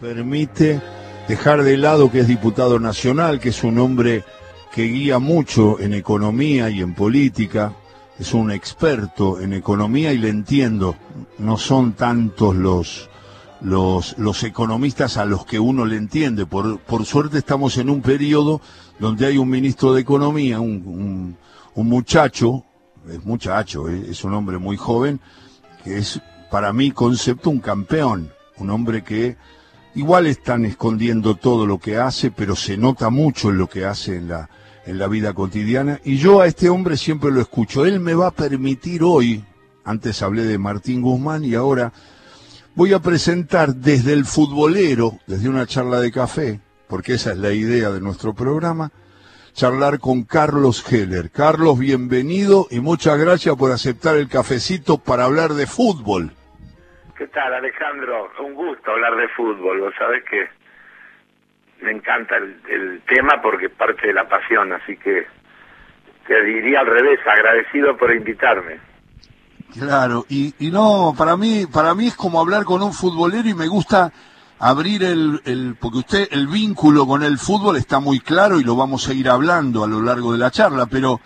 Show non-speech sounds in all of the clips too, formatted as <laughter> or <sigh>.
permite dejar de lado que es diputado nacional, que es un hombre que guía mucho en economía y en política, es un experto en economía y le entiendo, no son tantos los, los, economistas a los que uno le entiende. Por, por suerte estamos en un periodo donde hay un ministro de Economía, un, un, muchacho, es muchacho, eh, es un hombre muy joven, que es para mi concepto un campeón, un hombre que igual están escondiendo todo lo que hace, pero se nota mucho en lo que hace en la, en la vida cotidiana. Y yo a este hombre siempre lo escucho. Él me va a permitir hoy, antes hablé de Martín Guzmán y ahora voy a presentar desde el futbolero, desde una charla de café, porque esa es la idea de nuestro programa, charlar con Carlos Heller. Carlos, bienvenido y muchas gracias por aceptar el cafecito para hablar de fútbol. ¿Qué tal, Alejandro? Un gusto hablar de fútbol. Vos sabés que me encanta el, tema porque parte de la pasión, así que te diría al revés, agradecido por invitarme. Claro, y, no, para mí, para mí es como hablar con un futbolero y me gusta abrir el, porque usted, el vínculo con el fútbol está muy claro y lo vamos a ir hablando a lo largo de la charla, pero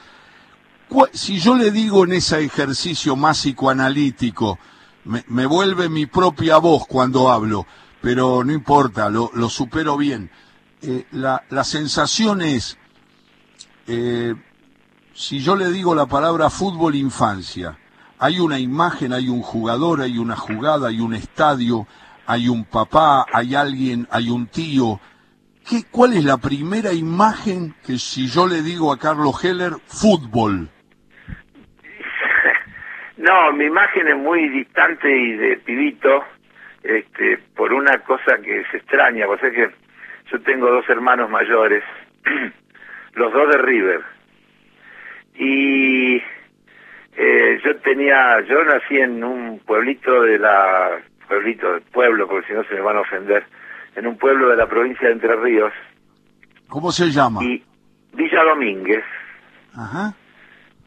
si yo le digo en ese ejercicio más psicoanalítico, me, me vuelve mi propia voz cuando hablo, pero no importa, lo, lo supero bien. Eh, la, la sensación es, eh, si yo le digo la palabra fútbol infancia, hay una imagen, hay un jugador, hay una jugada, hay un estadio, hay un papá, hay alguien, hay un tío. ¿Qué, ¿Cuál es la primera imagen que si yo le digo a Carlos Heller, fútbol? No, mi imagen es muy distante y de pibito, este, por una cosa que es extraña, vos sabés que yo tengo dos hermanos mayores, <clears throat> los dos de River, y eh, yo tenía, yo nací en un pueblito de la, pueblito, del pueblo, porque si no se me van a ofender, en un pueblo de la provincia de Entre Ríos, ¿Cómo se llama? y Villa Domínguez, Ajá.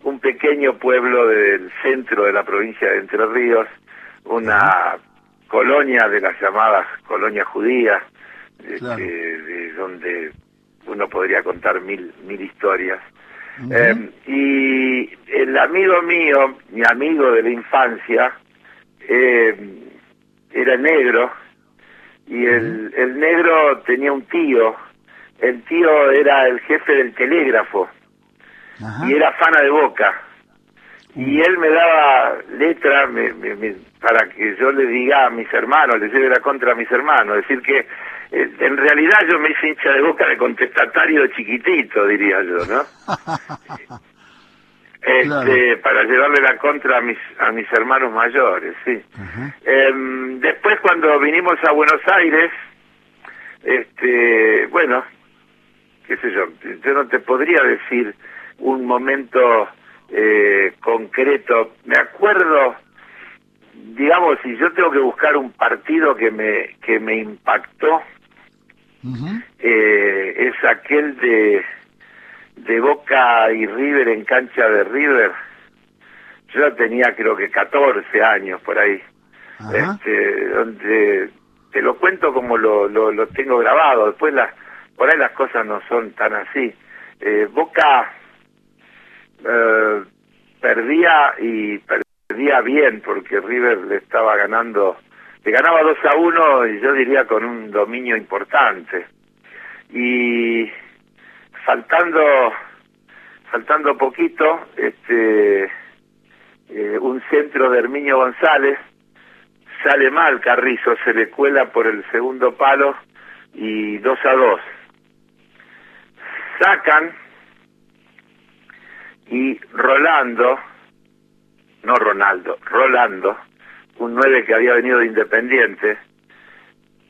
Un pequeño pueblo del centro de la provincia de Entre Ríos, una colonia de las llamadas colonias judías, este, Claro. de donde uno podría contar mil, mil historias. Eh, y el amigo mío, mi amigo de la infancia, eh, era negro, y el, el negro tenía un tío, el tío era el jefe del telégrafo, Ajá. y era fana de Boca. Y él me daba letra me- me- me- para que yo le diga a mis hermanos, le lleve la contra a mis hermanos. decir que eh, en realidad yo me hice hincha de Boca de contestatario chiquitito, diría yo, ¿no? <laughs> Este, Claro. Para llevarle la contra a mis, a mis hermanos mayores, sí. Em, después cuando vinimos a Buenos Aires, este, bueno, qué sé yo, yo no te podría decir un momento eh, concreto. Me acuerdo, digamos, si yo tengo que buscar un partido que me que me impactó, eh, es aquel de de Boca y River en cancha de River. Yo tenía creo que 14 años por ahí este, donde te lo cuento como lo, lo, lo tengo grabado. Después las, por ahí las cosas no son tan así. Eh, Boca eh, perdía y perdía bien porque River le estaba ganando, le ganaba 2 a 1 y yo diría con un dominio importante. Y faltando faltando poquito, este eh, un centro de Herminio González sale mal Carrizo, se le cuela por el segundo palo y 2 a 2. Sacan y Rolando, no Ronaldo, Rolando, un 9 que había venido de Independiente,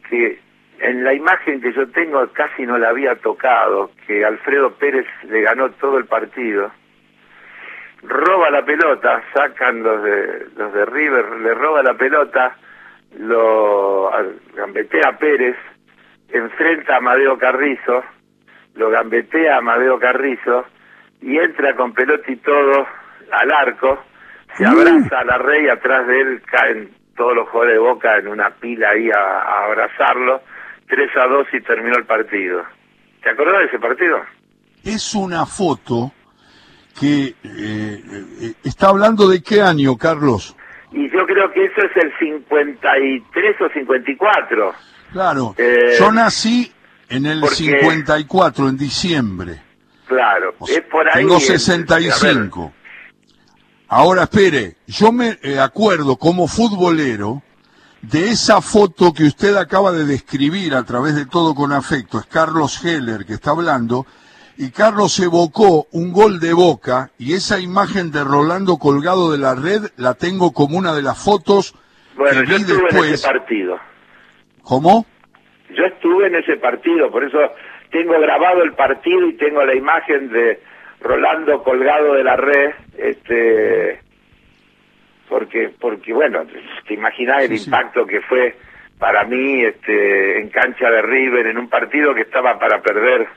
que en la imagen que yo tengo casi no la había tocado, que Alfredo Pérez le ganó todo el partido, roba la pelota, sacan los de los de River, le roba la pelota, lo gambetea Pérez, enfrenta a Amadeo Carrizo, lo gambetea a Amadeo Carrizo y entra con pelota y todo al arco, se abraza a la rey, atrás de él caen todos los jugadores de Boca en una pila ahí a, a abrazarlo 3 a 2 y terminó el partido. ¿Te acordás de ese partido? Es una foto que eh, eh, está hablando de qué año, Carlos. Y yo creo que eso es el 53 o 54. Claro, eh, yo nací en el 54, en diciembre. Claro, es por ahí. Tengo 65. Ahora espere, yo me acuerdo como futbolero de esa foto que usted acaba de describir a través de todo con afecto. Es Carlos Heller que está hablando y Carlos evocó un gol de Boca y esa imagen de Rolando colgado de la red la tengo como una de las fotos bueno, que yo vi estuve después. en ese partido. ¿Cómo? Yo estuve en ese partido, por eso tengo grabado el partido y tengo la imagen de Rolando colgado de la red, este porque porque bueno, te imaginas el impacto que fue para mí este en cancha de River en un partido que estaba para perder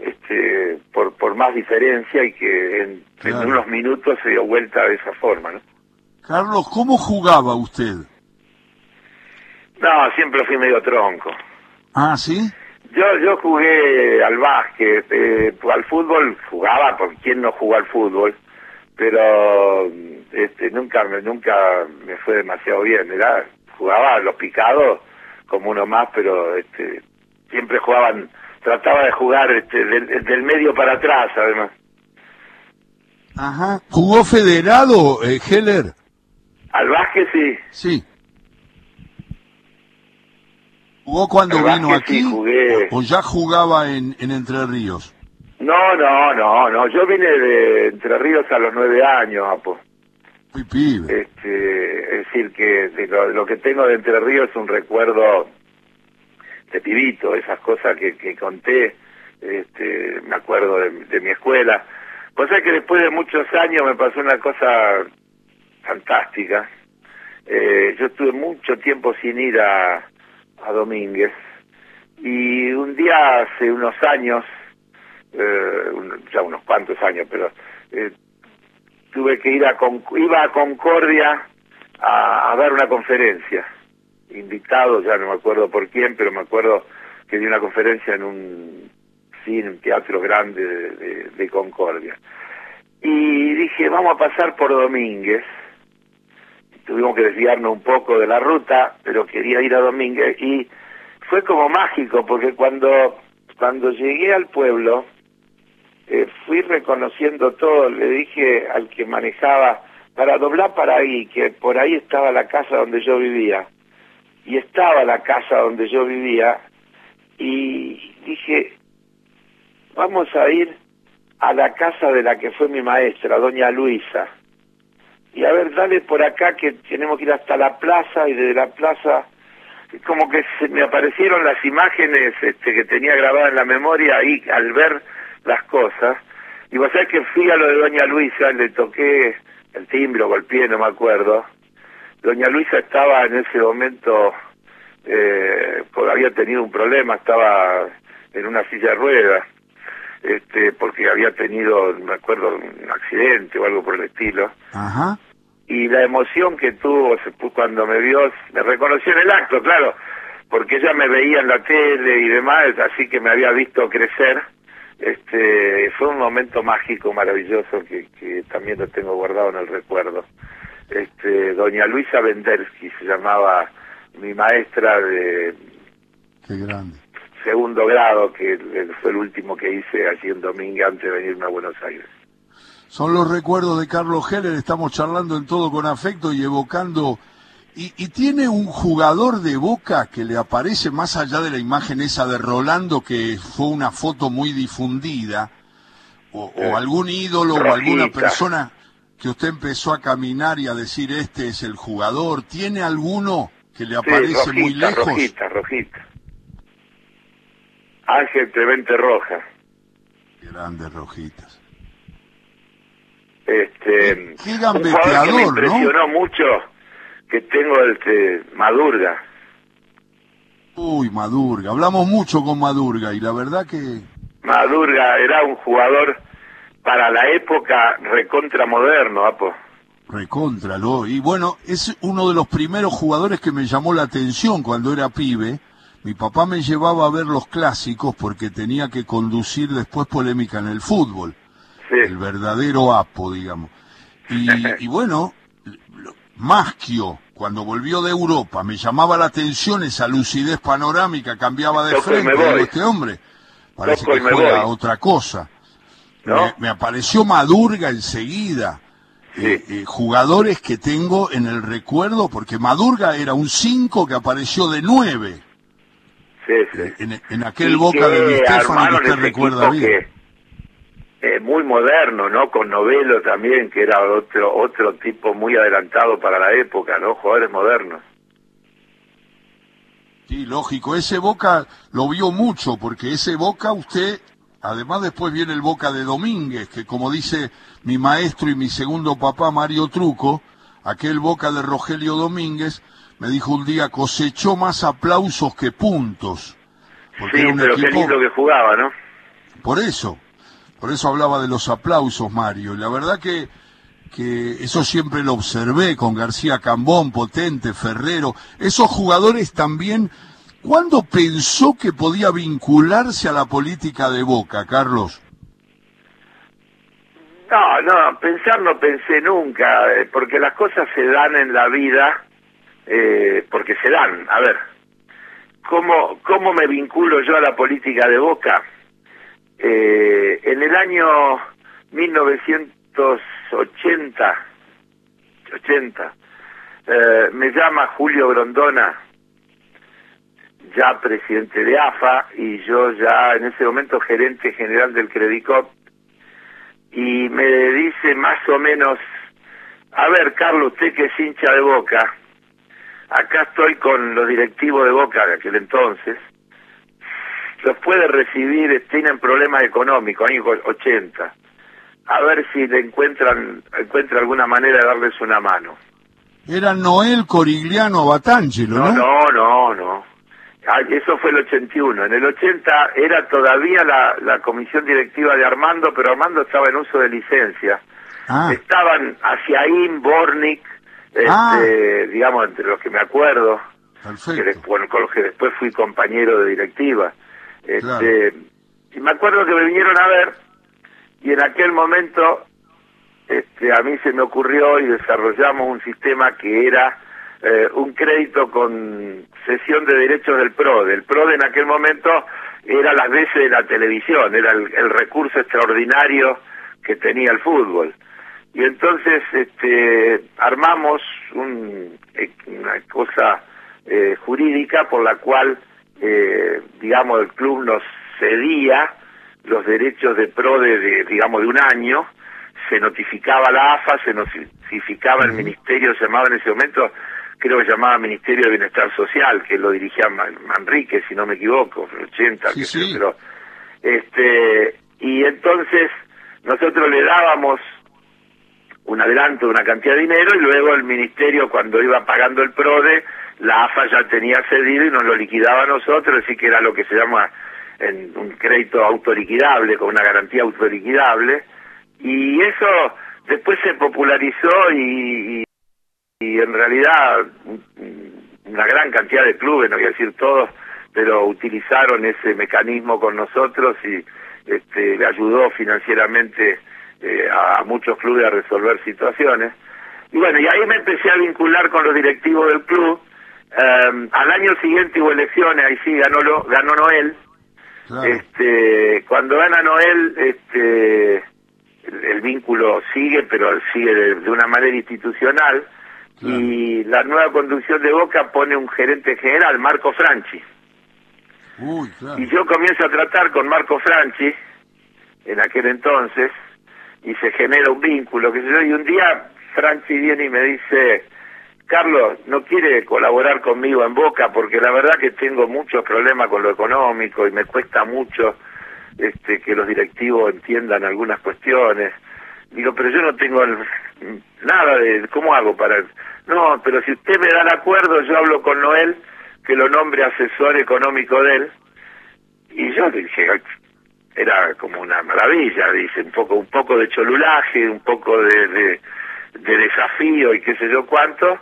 este, por, por más diferencia y que en, unos minutos se dio vuelta de esa forma, ¿no? Carlos, ¿cómo jugaba usted? No, siempre fui medio tronco. Ah, ¿sí? Yo yo jugué al básquet, eh, al fútbol jugaba, por quien no jugó al fútbol, pero este, nunca nunca me fue demasiado bien, era jugaba a los picados como uno más, pero este siempre jugaban trataba de jugar este, del, medio para atrás, además. Ajá. ¿Jugó federado, eh, Heller? Al básquet sí. Sí. ¿Jugó cuando vino aquí? O, ya jugaba en, en Entre Ríos? No, no, no, no. Yo vine de Entre Ríos a los nueve años, Apo. Muy pibe. Este, es decir, que lo, que tengo de Entre Ríos es un recuerdo de pibito, esas cosas que, que conté, este, me acuerdo de, mi escuela. Cosa que después de muchos años me pasó una cosa fantástica. Eh, yo estuve mucho tiempo sin ir a, a Domínguez y un día hace unos años, eh, ya unos cuantos años, pero eh, tuve que ir a iba a Concordia a dar una conferencia invitado, ya no me acuerdo por quién, pero me acuerdo que di una conferencia en un cine, un teatro grande de, Concordia. Y dije, vamos a pasar por Domínguez. Tuvimos que desviarnos un poco de la ruta, pero quería ir a Domínguez y fue como mágico, porque cuando, cuando llegué al pueblo, eh, fui reconociendo todo, le dije al que manejaba, para doblar para ahí, que por ahí estaba la casa donde yo vivía y estaba la casa donde yo vivía y dije, vamos a ir a la casa de la que fue mi maestra, doña Luisa. Y a ver, dale por acá que tenemos que ir hasta la plaza y desde la plaza como que se me aparecieron las imágenes este, que tenía grabadas en la memoria ahí al ver las cosas. Y vos sabés que fui a lo de doña Luisa, le toqué el timbre, golpeé, no me acuerdo Doña Luisa estaba en ese momento, eh, había tenido un problema, estaba en una silla de ruedas, este, porque había tenido, me acuerdo, un accidente o algo por el estilo. Ajá. Y la emoción que tuvo cuando me vio, me reconoció en el acto, claro, porque ella me veía en la tele y demás, así que me había visto crecer. Este, fue un momento mágico, maravilloso, que, que también lo tengo guardado en el recuerdo este, doña Luisa Vendersky se llamaba mi maestra de segundo grado, que fue el último que hice allí en Domingo antes de venirme a Buenos Aires. Son los recuerdos de Carlos Heller, estamos charlando en todo con afecto y evocando... Y, y, tiene un jugador de Boca que le aparece más allá de la imagen esa de Rolando, que fue una foto muy difundida, o, o algún ídolo o alguna persona que usted empezó a caminar y a decir este es el jugador, ¿tiene alguno que le aparece muy lejos? Rojita, rojita. Ángel Clemente Roja. Grandes rojitas. Este, qué gambeteador, que me impresionó mucho que tengo este Madurga. Uy, Madurga. Hablamos mucho con Madurga y la verdad que Madurga era un jugador para la época recontra moderno, Apo. Recontra, lo. Y bueno, es uno de los primeros jugadores que me llamó la atención cuando era pibe, mi papá me llevaba a ver los clásicos porque tenía que conducir después polémica en el fútbol. El verdadero apo, digamos. Y, <laughs> y bueno, Maschio, cuando volvió de Europa, me llamaba la atención esa lucidez panorámica, cambiaba de frente, este hombre, parece que juega otra cosa. Me, apareció Madurga enseguida. Eh, eh, jugadores que tengo en el recuerdo, porque Madurga era un 5 que apareció de 9. Sí, sí. En, en, aquel Boca de Stefano que usted recuerda bien. Eh, muy moderno, ¿no? Con Novelo también, que era otro otro tipo muy adelantado para la época, ¿no? Jugadores modernos. Sí, lógico. Ese Boca lo vio mucho, porque ese Boca usted, además después viene el Boca de Domínguez, que como dice mi maestro y mi segundo papá Mario Truco, aquel Boca de Rogelio Domínguez, me dijo un día, cosechó más aplausos que puntos. Porque sí, pero qué lindo que jugaba, ¿no? Por eso, por eso hablaba de los aplausos, Mario. La verdad que, que eso siempre lo observé con García Cambón, Potente, Ferrero. Esos jugadores también, ¿cuándo pensó que podía vincularse a la política de Boca, Carlos? No, no, pensar no pensé nunca, eh, porque las cosas se dan en la vida, eh, porque se dan. A ver, ¿cómo, ¿cómo me vinculo yo a la política de Boca? Eh, en el año 1980, 80, eh, me llama Julio Grondona, ya presidente de AFA, y yo ya en ese momento gerente general del Credicop, y me dice más o menos, a ver Carlos, usted que es hincha de Boca, acá estoy con los directivos de Boca de aquel entonces, los puede recibir, tienen problemas económicos, años 80. A ver si le encuentran, encuentra alguna manera de darles una mano. Era Noel Corigliano Batangelo, ¿no? No, no, no. Ah, eso fue el 81. En el 80 era todavía la, la comisión directiva de Armando, pero Armando estaba en uso de licencia. Ah. Estaban Asiaín, Bornik, ah. este, digamos, entre los que me acuerdo, que con los que después fui compañero de directiva. Este, Y me acuerdo que me vinieron a ver y en aquel momento este, a mí se me ocurrió y desarrollamos un sistema que era eh, un crédito con cesión de derechos del PRODE. El PRODE en aquel momento era las veces de la televisión, era el, recurso extraordinario que tenía el fútbol. Y entonces este, armamos un, una cosa eh, jurídica por la cual eh, digamos, el club nos cedía los derechos de pro de, digamos, de un año, se notificaba la AFA, se notificaba el ministerio, se llamaba en ese momento, creo que llamaba Ministerio de Bienestar Social, que lo dirigía Manrique, si no me equivoco, en el 80, pero, este, y entonces nosotros le dábamos un adelanto de una cantidad de dinero y luego el ministerio cuando iba pagando el PRODE la AFA ya tenía cedido y nos lo liquidaba a nosotros, así que era lo que se llama un crédito autoliquidable, con una garantía autoliquidable, y eso después se popularizó y, y, en realidad una gran cantidad de clubes, no voy a decir todos, pero utilizaron ese mecanismo con nosotros y este, le ayudó financieramente eh, a muchos clubes a resolver situaciones. Y bueno, y ahí me empecé a vincular con los directivos del club Em, al año siguiente hubo elecciones, ahí sí ganó lo, ganó Noel. Este, cuando gana Noel, este, el, vínculo sigue, pero sigue de, una manera institucional. Y la nueva conducción de Boca pone un gerente general, Marco Franchi. Y yo comienzo a tratar con Marco Franchi en aquel entonces y se genera un vínculo, que yo, y un día Franchi viene y me dice, Carlos no quiere colaborar conmigo en Boca porque la verdad que tengo muchos problemas con lo económico y me cuesta mucho este, que los directivos entiendan algunas cuestiones. Digo, pero yo no tengo nada de cómo hago para... No, pero si usted me da el acuerdo, yo hablo con Noel, que lo nombre asesor económico de él. Y yo dije, era como una maravilla, dice, un poco un poco de cholulaje, un poco de, de desafío y qué sé yo cuánto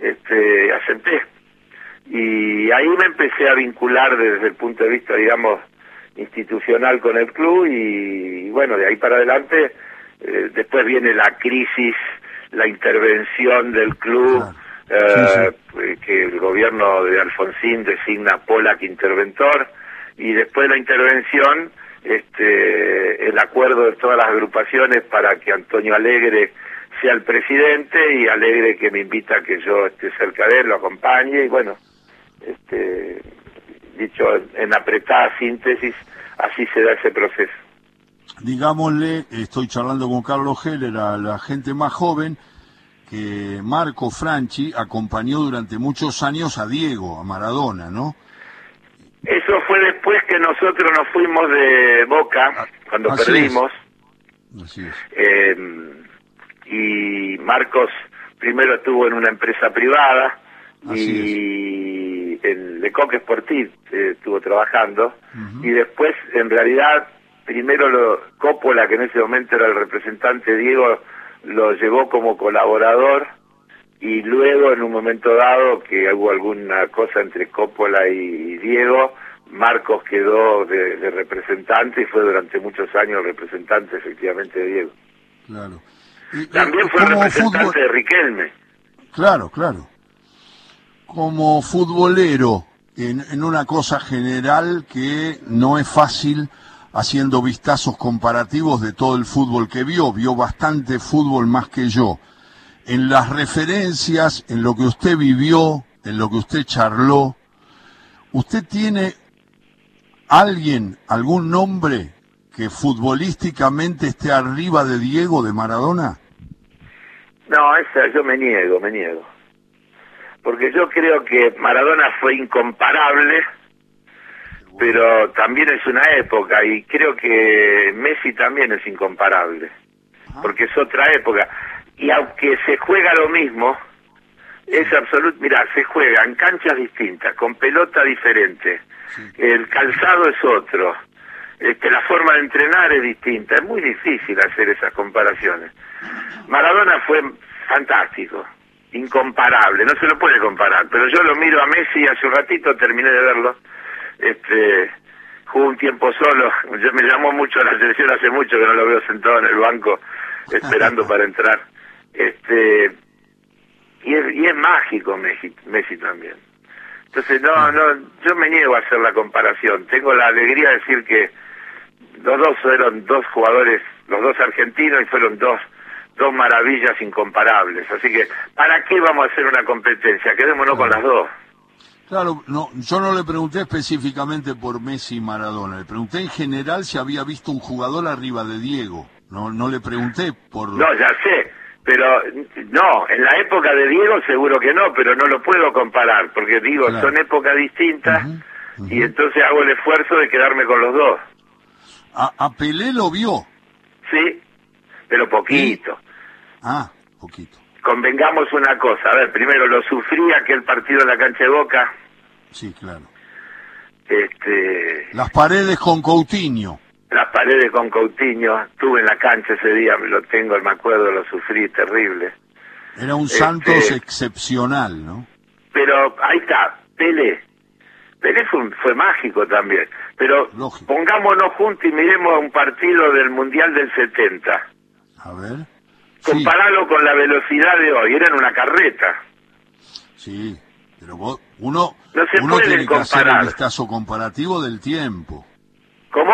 este, asenté. Y ahí me empecé a vincular desde el punto de vista, digamos, institucional con el club y, bueno, de ahí para adelante, eh, después viene la crisis, la intervención del club, eh, que el gobierno de Alfonsín designa Polak interventor y después la intervención, este, el acuerdo de todas las agrupaciones para que Antonio Alegre sea el presidente y Alegre que me invita a que yo esté cerca de él, lo acompañe y bueno, este, dicho en apretada síntesis, así se da ese proceso. Digámosle, estoy charlando con Carlos Heller, a la gente más joven, que Marco Franchi acompañó durante muchos años a Diego, a Maradona, ¿no? Eso fue después que nosotros nos fuimos de Boca, ah, cuando perdimos. Así es. Eh, y Marcos primero estuvo en una empresa privada y en Lecoq Sportif eh, estuvo trabajando y después en realidad primero lo, Coppola que en ese momento era el representante Diego lo llevó como colaborador y luego en un momento dado que hubo alguna cosa entre Coppola y Diego Marcos quedó de, de representante y fue durante muchos años representante efectivamente de Diego. Claro. También fue representante de Riquelme. Claro, claro. Como futbolero, en, en una cosa general que no es fácil haciendo vistazos comparativos de todo el fútbol que vio, vio bastante fútbol más que yo. En las referencias, en lo que usted vivió, en lo que usted charló, ¿usted tiene alguien, algún nombre que futbolísticamente esté arriba de Diego de Maradona? No, esa yo me niego, me niego. Porque yo creo que Maradona fue incomparable, pero también es una época y creo que Messi también es incomparable, porque es otra época. Y aunque se juega lo mismo, es absoluto, mira, se juega en canchas distintas, con pelota diferente, el calzado es otro, este, la forma de entrenar es distinta, es muy difícil hacer esas comparaciones. Maradona fue fantástico, incomparable, no se lo puede comparar, pero yo lo miro a Messi hace un ratito, terminé de verlo, este, jugó un tiempo solo, yo me llamó mucho la atención hace mucho que no lo veo sentado en el banco esperando para entrar. Este, y es, y es mágico Messi, Messi también. Entonces, no, no, yo me niego a hacer la comparación. Tengo la alegría de decir que los dos fueron dos jugadores, los dos argentinos y fueron dos dos maravillas incomparables. Así que, ¿para qué vamos a hacer una competencia? Quedémonos con las dos. Claro, no, yo no le pregunté específicamente por Messi y Maradona, le pregunté en general si había visto un jugador arriba de Diego. No, no le pregunté por. No, ya sé, pero no, en la época de Diego seguro que no, pero no lo puedo comparar, porque digo, son épocas distintas y entonces hago el esfuerzo de quedarme con los dos. ¿A, Pelé lo vio? Sí, pero poquito. Ah, poquito. Convengamos una cosa, a ver, primero lo sufrí aquel partido en la cancha de Boca. Sí, claro. Este... Las paredes con Coutinho. Las paredes con Coutinho, estuve en la cancha ese día, lo tengo, me acuerdo, lo sufrí, terrible. Era un Santos este, excepcional, ¿no? Pero ahí está, Pelé. Pelé fue, fue mágico también. Pero pongámonos juntos y miremos un partido del Mundial del 70. A ver. Comparalo con la velocidad de hoy, era en una carreta. Sí, pero vos, uno, uno tiene que hacer el vistazo comparativo del tiempo. ¿Cómo?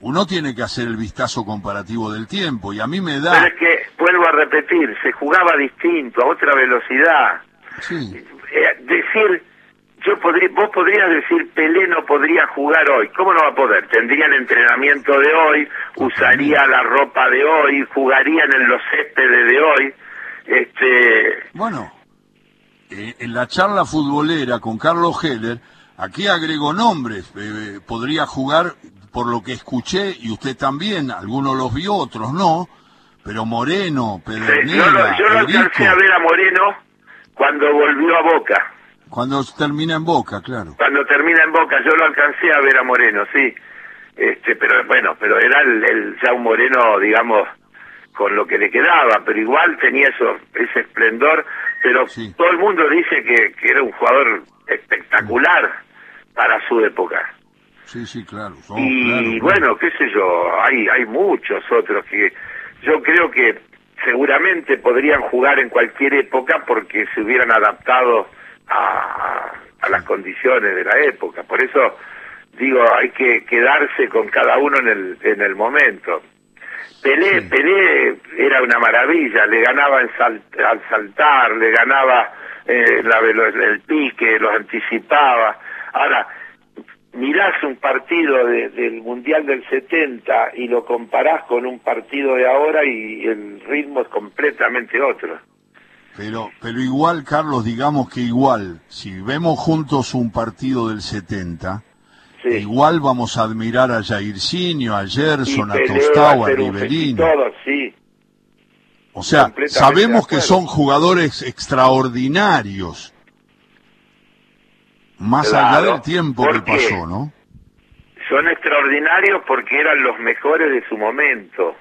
Uno tiene que hacer el vistazo comparativo del tiempo y a mí me da... Pero es que, vuelvo a repetir, se jugaba distinto, a otra velocidad. Sí. Eh, decir yo podría, vos podrías decir Pelé no podría jugar hoy. ¿Cómo no va a poder? Tendría el entrenamiento de hoy, usaría la ropa de hoy, jugarían en los céspedes de hoy. Este... Bueno, eh, en la charla futbolera con Carlos Heller, aquí agregó nombres. Eh, podría jugar, por lo que escuché, y usted también, algunos los vio, otros no, pero Moreno, Pedernera, Yo, lo alcancé a ver a Moreno cuando volvió a Boca. Cuando termina en Boca, claro. Cuando termina en Boca, yo lo alcancé a ver a Moreno, sí. Este, pero bueno, pero era el, ya un Moreno, digamos, con lo que le quedaba, pero igual tenía eso, ese esplendor. pero todo el mundo dice que, que era un jugador espectacular para su época. Sí, sí, claro. y bueno, qué sé yo, hay, hay muchos otros que yo creo que seguramente podrían jugar en cualquier época porque se hubieran adaptado a, a las condiciones de la época. Por eso digo, hay que quedarse con cada uno en el, en el momento. Pelé, Pelé era una maravilla, le ganaba en al saltar, le ganaba eh, la, el pique, los anticipaba. Ahora, mirás un partido del Mundial del 70 y lo comparás con un partido de ahora y el ritmo es completamente otro. Pero, pero igual, Carlos, digamos que igual, si vemos juntos un partido del 70, igual vamos a admirar a Jairzinho, a Gerson, a Tostao, a Riverino. sí. O sea, sabemos que son jugadores extraordinarios, más allá del tiempo que pasó, ¿no? Son extraordinarios porque eran los mejores de su momento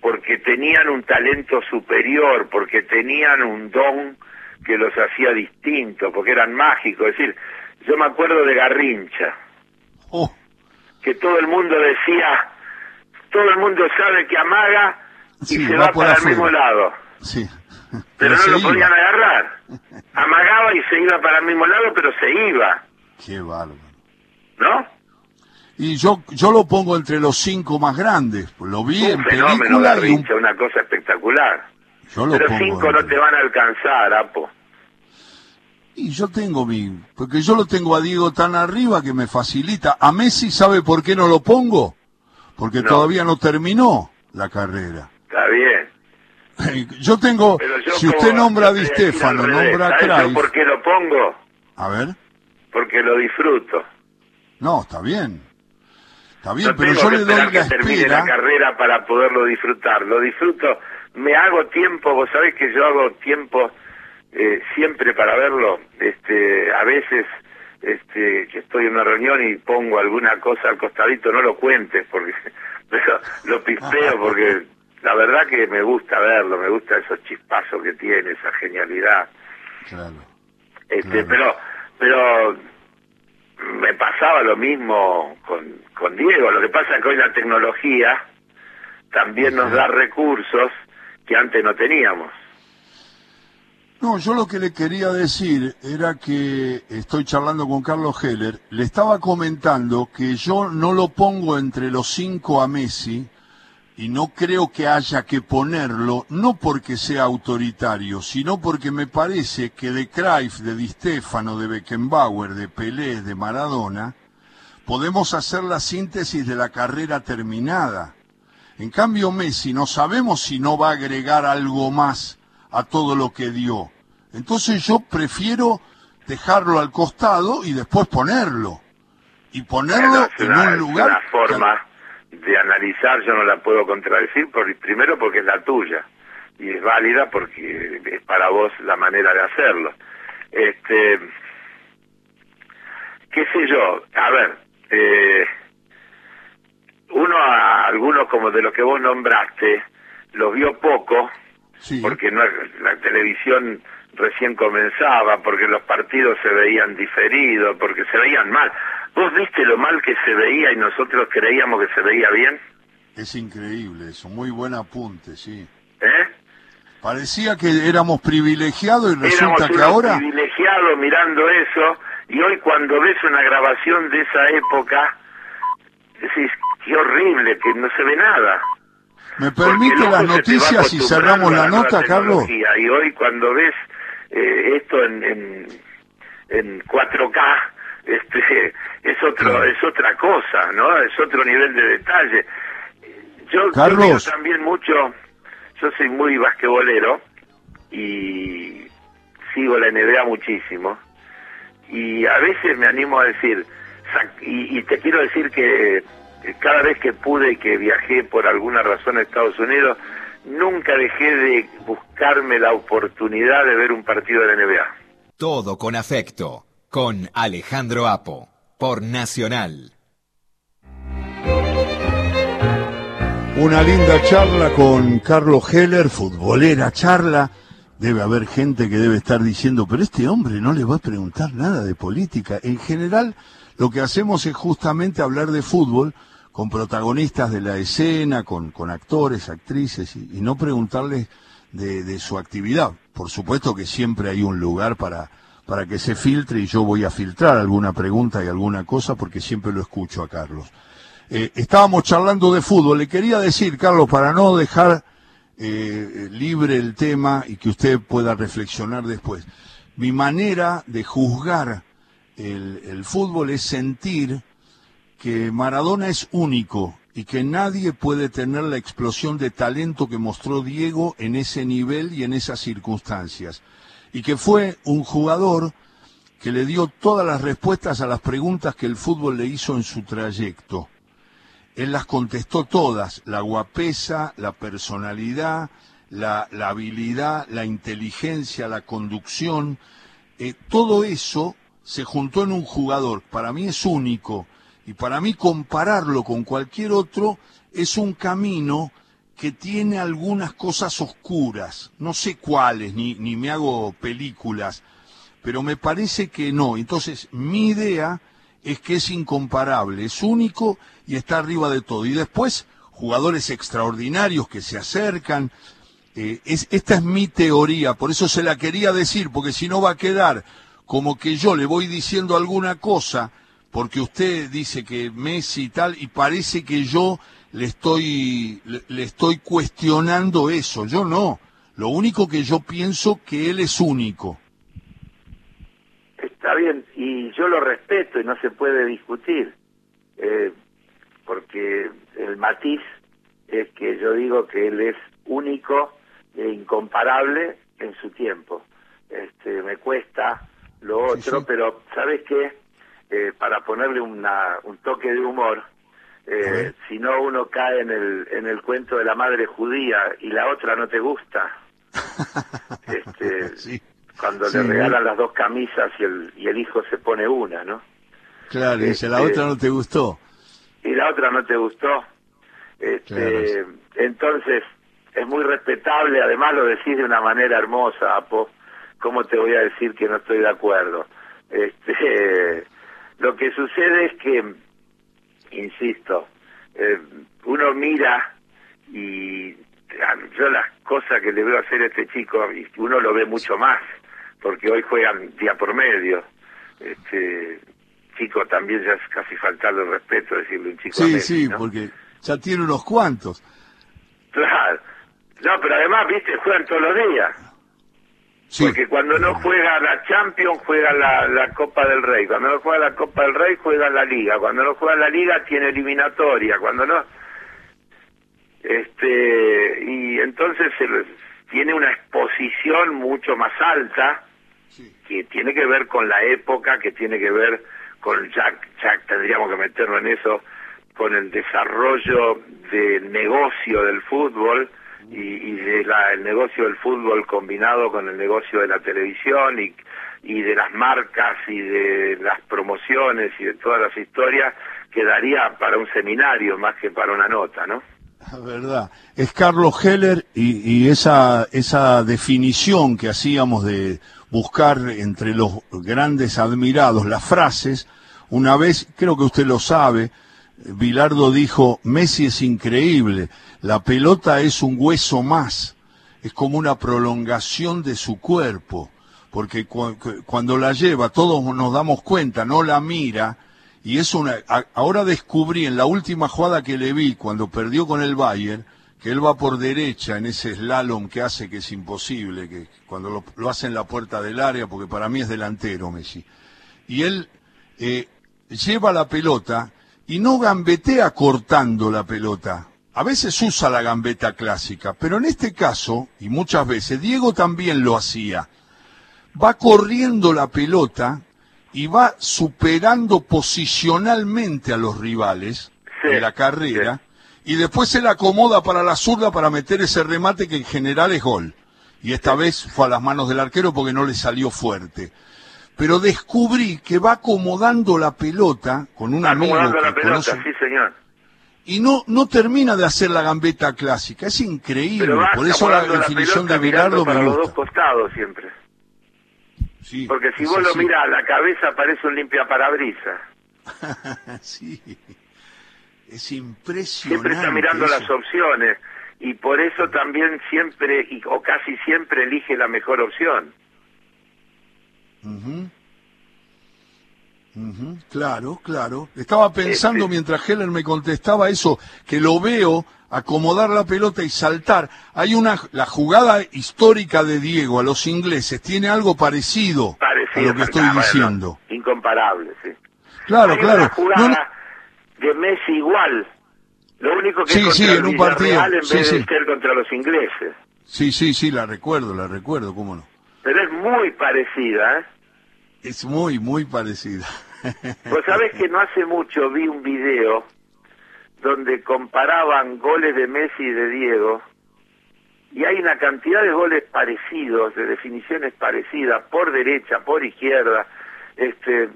porque tenían un talento superior, porque tenían un don que los hacía distintos, porque eran mágicos. Es decir, yo me acuerdo de Garrincha, oh. que todo el mundo decía, todo el mundo sabe que amaga y se va, para el mismo lado. Sí. Pero, no lo podían agarrar. Amagaba y se iba para el mismo lado, pero se iba. Qué bárbaro. ¿No? Y yo yo lo pongo entre los cinco más grandes. Lo vi en película una cosa espectacular. Pero cinco no te van a alcanzar, Apo. Y yo tengo mi... Porque yo lo tengo a Diego tan arriba que me facilita. A Messi, ¿sabe por qué no lo pongo? Porque todavía no terminó la carrera. Está bien. <laughs> Yo tengo... si usted nombra a Di Stefano, nombra a Craig... ¿Por qué lo pongo? A ver. Porque lo disfruto. No, está bien. Está bien, pero yo le doy la que termine la carrera para poderlo disfrutar. Lo disfruto, me hago tiempo, vos sabés que yo hago tiempo eh, siempre para verlo. Este, a veces este, que estoy en una reunión y pongo alguna cosa al costadito, no lo cuentes porque <laughs> lo pispeo porque la verdad que me gusta verlo, me gusta esos chispazos que tiene, esa genialidad. Claro. Este, pero pero me pasaba lo mismo con, con Diego. Lo que pasa es que hoy la tecnología también nos da recursos que antes no teníamos. No, yo lo que le quería decir era que estoy charlando con Carlos Heller, le estaba comentando que yo no lo pongo entre los cinco a Messi, y no creo que haya que ponerlo, no porque sea autoritario, sino porque me parece que de Cruyff, de Di Stefano, de Beckenbauer, de Pelé, de Maradona, podemos hacer la síntesis de la carrera terminada. En cambio, Messi no sabemos si no va a agregar algo más a todo lo que dio. Entonces yo prefiero dejarlo al costado y después ponerlo. Y ponerlo en un lugar de analizar yo no la puedo contradecir, por, primero porque es la tuya y es válida porque es para vos la manera de hacerlo. Este, qué sé yo, a ver, eh, uno a algunos como de los que vos nombraste, los vio poco, porque no la televisión recién comenzaba, porque los partidos se veían diferidos, porque se veían mal. ¿Vos viste lo mal que se veía y nosotros creíamos que se veía bien? Es increíble eso, muy buen apunte, sí. ¿Eh? Parecía que éramos privilegiados y resulta que ahora... privilegiados mirando eso y hoy cuando ves una grabación de esa época, decís, qué horrible, que no se ve nada. ¿Me permite las noticias y cerramos la, nota, Carlos? Y hoy cuando ves eh, esto en, en, en 4K, este <laughs> es otro es otra cosa no es otro nivel de detalle yo, Carlos. también mucho yo soy muy basquetbolero y sigo la NBA muchísimo y a veces me animo a decir y, y te quiero decir que cada vez que pude y que viajé por alguna razón a Estados Unidos nunca dejé de buscarme la oportunidad de ver un partido de la NBA todo con afecto con Alejandro Apo, por Nacional. Una linda charla con Carlos Heller, futbolera charla, debe haber gente que debe estar diciendo, pero este hombre no le va a preguntar nada de política. En general, lo que hacemos es justamente hablar de fútbol con protagonistas de la escena, con, con actores, actrices, y, no preguntarles de, de, su actividad. Por supuesto que siempre hay un lugar para, para que se filtre y yo voy a filtrar alguna pregunta y alguna cosa porque siempre lo escucho a Carlos. Eh, estábamos charlando de fútbol. Le quería decir, Carlos, para no dejar eh, libre el tema y que usted pueda reflexionar después. Mi manera de juzgar el, el fútbol es sentir que Maradona es único y que nadie puede tener la explosión de talento que mostró Diego en ese nivel y en esas circunstancias. Y que fue un jugador que le dio todas las respuestas a las preguntas que el fútbol le hizo en su trayecto. Él las contestó todas, la guapesa, la personalidad, la, habilidad, la inteligencia, la conducción, eh, todo eso se juntó en un jugador. Para mí es único y para mí compararlo con cualquier otro es un camino que tiene algunas cosas oscuras, no sé cuáles, ni, ni me hago películas, pero me parece que no. Entonces, mi idea es que es incomparable, es único y está arriba de todo. Y después, jugadores extraordinarios que se acercan. Eh, es, esta es mi teoría, por eso se la quería decir, porque si no va a quedar como que yo le voy diciendo alguna cosa porque usted dice que Messi y tal, y parece que yo le estoy, le, estoy cuestionando eso. Yo no. Lo único que yo pienso que él es único. Está bien, y yo lo respeto y no se puede discutir, eh, porque el matiz es que yo digo que él es único e incomparable en su tiempo. Este, me cuesta lo otro, pero ¿sabes qué? Eh, para ponerle una, un toque de humor, eh, si no uno cae en el, en el cuento de la madre judía y la otra no te gusta, <laughs> este, cuando le regalan las dos camisas y el, y el hijo se pone una, ¿no? Claro, dice, la otra no te gustó. Y la otra no te gustó. Este, Entonces, es muy respetable, además lo decís de una manera hermosa, Apo. ¿Cómo te voy a decir que no estoy de acuerdo? Este, <laughs> lo que sucede es que, insisto, eh, uno mira y yo las cosas que le veo hacer a este chico, uno lo ve mucho más, porque hoy juegan día por medio. Este chico también ya es casi faltarle el respeto decirle un chico Sí, sí, porque ya tiene unos cuantos. Claro. No, pero además, viste, juegan todos los días. Porque cuando no juega la Champions, juega la, Copa del Rey. Cuando no juega la Copa del Rey, juega la Liga. Cuando no juega la Liga, tiene eliminatoria. Cuando no... Este, y entonces tiene una exposición mucho más alta, que tiene que ver con la época, que tiene que ver con, ya, ya tendríamos que meterlo en eso, con el desarrollo del negocio del fútbol, y, y de la, el negocio del fútbol combinado con el negocio de la televisión y, y de las marcas y de las promociones y de todas las historias quedaría para un seminario más que para una nota, ¿no? La verdad, es Carlos Heller y, y esa, esa definición que hacíamos de buscar entre los grandes admirados las frases, una vez, creo que usted lo sabe, Bilardo dijo, Messi es increíble, la pelota es un hueso más, es como una prolongación de su cuerpo, porque cuando la lleva todos nos damos cuenta, no la mira, y es una... ahora descubrí en la última jugada que le vi cuando perdió con el Bayern, que él va por derecha en ese slalom que hace que es imposible, que cuando lo, lo hace en la puerta del área, porque para mí es delantero Messi, y él eh, lleva la pelota, y no gambetea cortando la pelota. A veces usa la gambeta clásica, pero en este caso, y muchas veces, Diego también lo hacía. Va corriendo la pelota y va superando posicionalmente a los rivales en la carrera y después se la acomoda para la zurda para meter ese remate que en general es gol. Y esta vez fue a las manos del arquero porque no le salió fuerte pero descubrí que va acomodando la pelota con un amigo acomodando la pelota, sí señor. y no no termina de hacer la gambeta clásica. Es increíble. Por eso la definición de Bilardo para los dos costados siempre. Sí, Porque si vos lo mirás, la cabeza parece un limpia parabrisas. <laughs> sí. Es impresionante. Siempre está mirando las opciones y por eso también siempre o casi siempre elige la mejor opción. Claro, claro. Estaba pensando este mientras Heller me contestaba eso, que lo veo acomodar la pelota y saltar. Hay una, la jugada histórica de Diego a los ingleses tiene algo parecido, a lo que estoy diciendo. incomparable, sí. Claro, claro. Una jugada de Messi igual. Lo único que sí, es sí, en un partido. en vez de ser contra los ingleses. Sí, sí, sí, la recuerdo, la recuerdo, cómo no. Pero es muy parecida, ¿eh? Es muy, muy parecida. <laughs> Pues sabés que no hace mucho vi un video donde comparaban goles de Messi y de Diego y hay una cantidad de goles parecidos, de definiciones parecidas, por derecha, por izquierda, este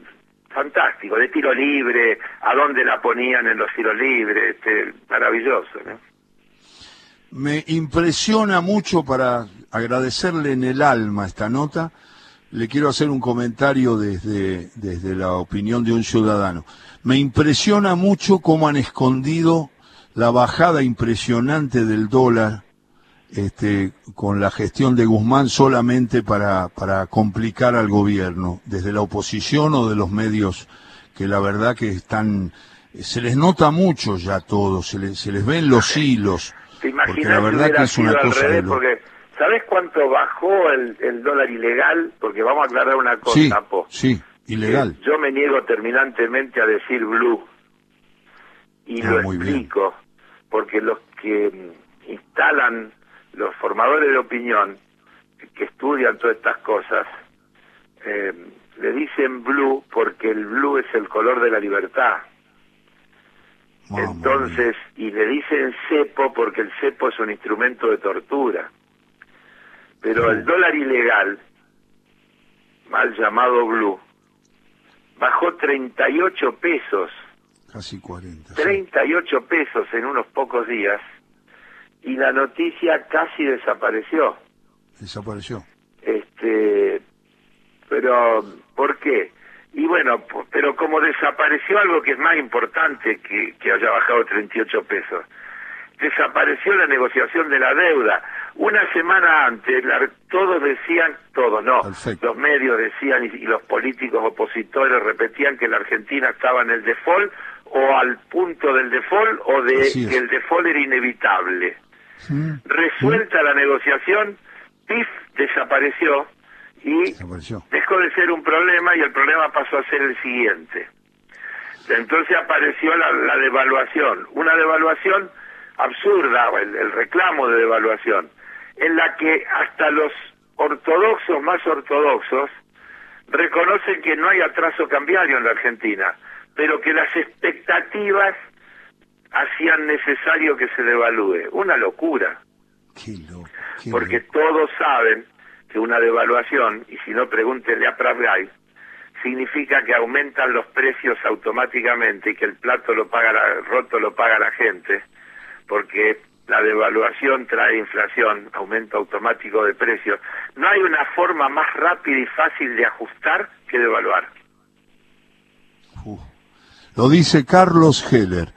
fantástico, de tiro libre, a dónde la ponían en los tiros libres, este, maravilloso. Me impresiona mucho para agradecerle en el alma esta nota, le quiero hacer un comentario desde, desde la opinión de un ciudadano. Me impresiona mucho cómo han escondido la bajada impresionante del dólar este, con la gestión de Guzmán solamente para, para complicar al gobierno, desde la oposición o de los medios que la verdad que están, se les nota mucho ya todo, se les, se les ven los hilos, porque la verdad que es una cosa de ¿Sabes cuánto bajó el, el, dólar ilegal? Porque vamos a aclarar una cosa, sí, Sí, ilegal. yo me niego terminantemente a decir blue. Y ah, lo explico, porque los que instalan, los formadores de opinión, que estudian todas estas cosas, eh, le dicen blue porque el blue es el color de la libertad. Entonces, y le dicen cepo porque el cepo es un instrumento de tortura. Pero el dólar ilegal, mal llamado blue, bajó 38 pesos. Casi 40. 38 pesos en unos pocos días y la noticia casi desapareció. Desapareció. Este, pero ¿por qué? Y bueno, pero como desapareció algo que es más importante que, que haya bajado 38 pesos, desapareció la negociación de la deuda. Una semana antes, todos decían, todos no, los medios decían y, los políticos opositores repetían que la Argentina estaba en el default o al punto del default o de que el default era inevitable. Resuelta la negociación, PIF desapareció y dejó de ser un problema y el problema pasó a ser el siguiente. Entonces apareció la, la devaluación, una devaluación absurda, el, el reclamo de devaluación, en la que hasta los ortodoxos más ortodoxos reconocen que no hay atraso cambiario en la Argentina, pero que las expectativas hacían necesario que se devalúe. Una locura. Porque todos saben que una devaluación, y si no pregúntenle a Pravgay, significa que aumentan los precios automáticamente y que el plato lo paga la, roto lo paga la gente porque la devaluación trae inflación, aumento automático de precios. No hay una forma más rápida y fácil de ajustar que devaluar. Lo dice Carlos Heller.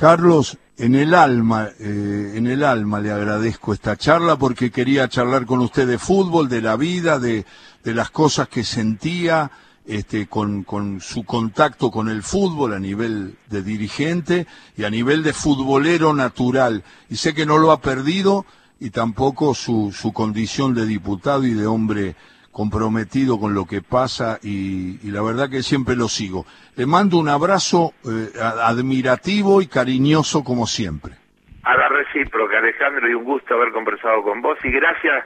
Carlos, en el alma, eh, en el alma le agradezco esta charla porque quería charlar con usted de fútbol, de la vida, de, las cosas que sentía, este, con, su contacto con el fútbol a nivel de dirigente y a nivel de futbolero natural. Y sé que no lo ha perdido y tampoco su condición de diputado y de hombre comprometido con lo que pasa y, la verdad que siempre lo sigo. Le mando un abrazo eh, admirativo y cariñoso como siempre. A la recíproca, Alejandro, y un gusto haber conversado con vos y gracias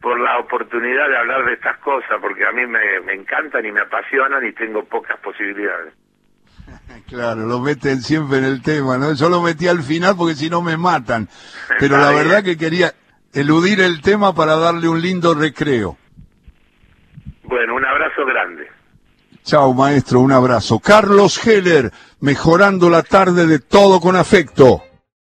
por la oportunidad de hablar de estas cosas, porque a mí me, encantan y me apasionan y tengo pocas posibilidades. <laughs> Claro, lo meten siempre en el tema, ¿no? Yo lo metí al final porque si no me matan. Pero la verdad que quería eludir el tema para darle un lindo recreo. Bueno, un abrazo grande. Chao, maestro, un abrazo. Carlos Heller, mejorando la tarde de todo con afecto.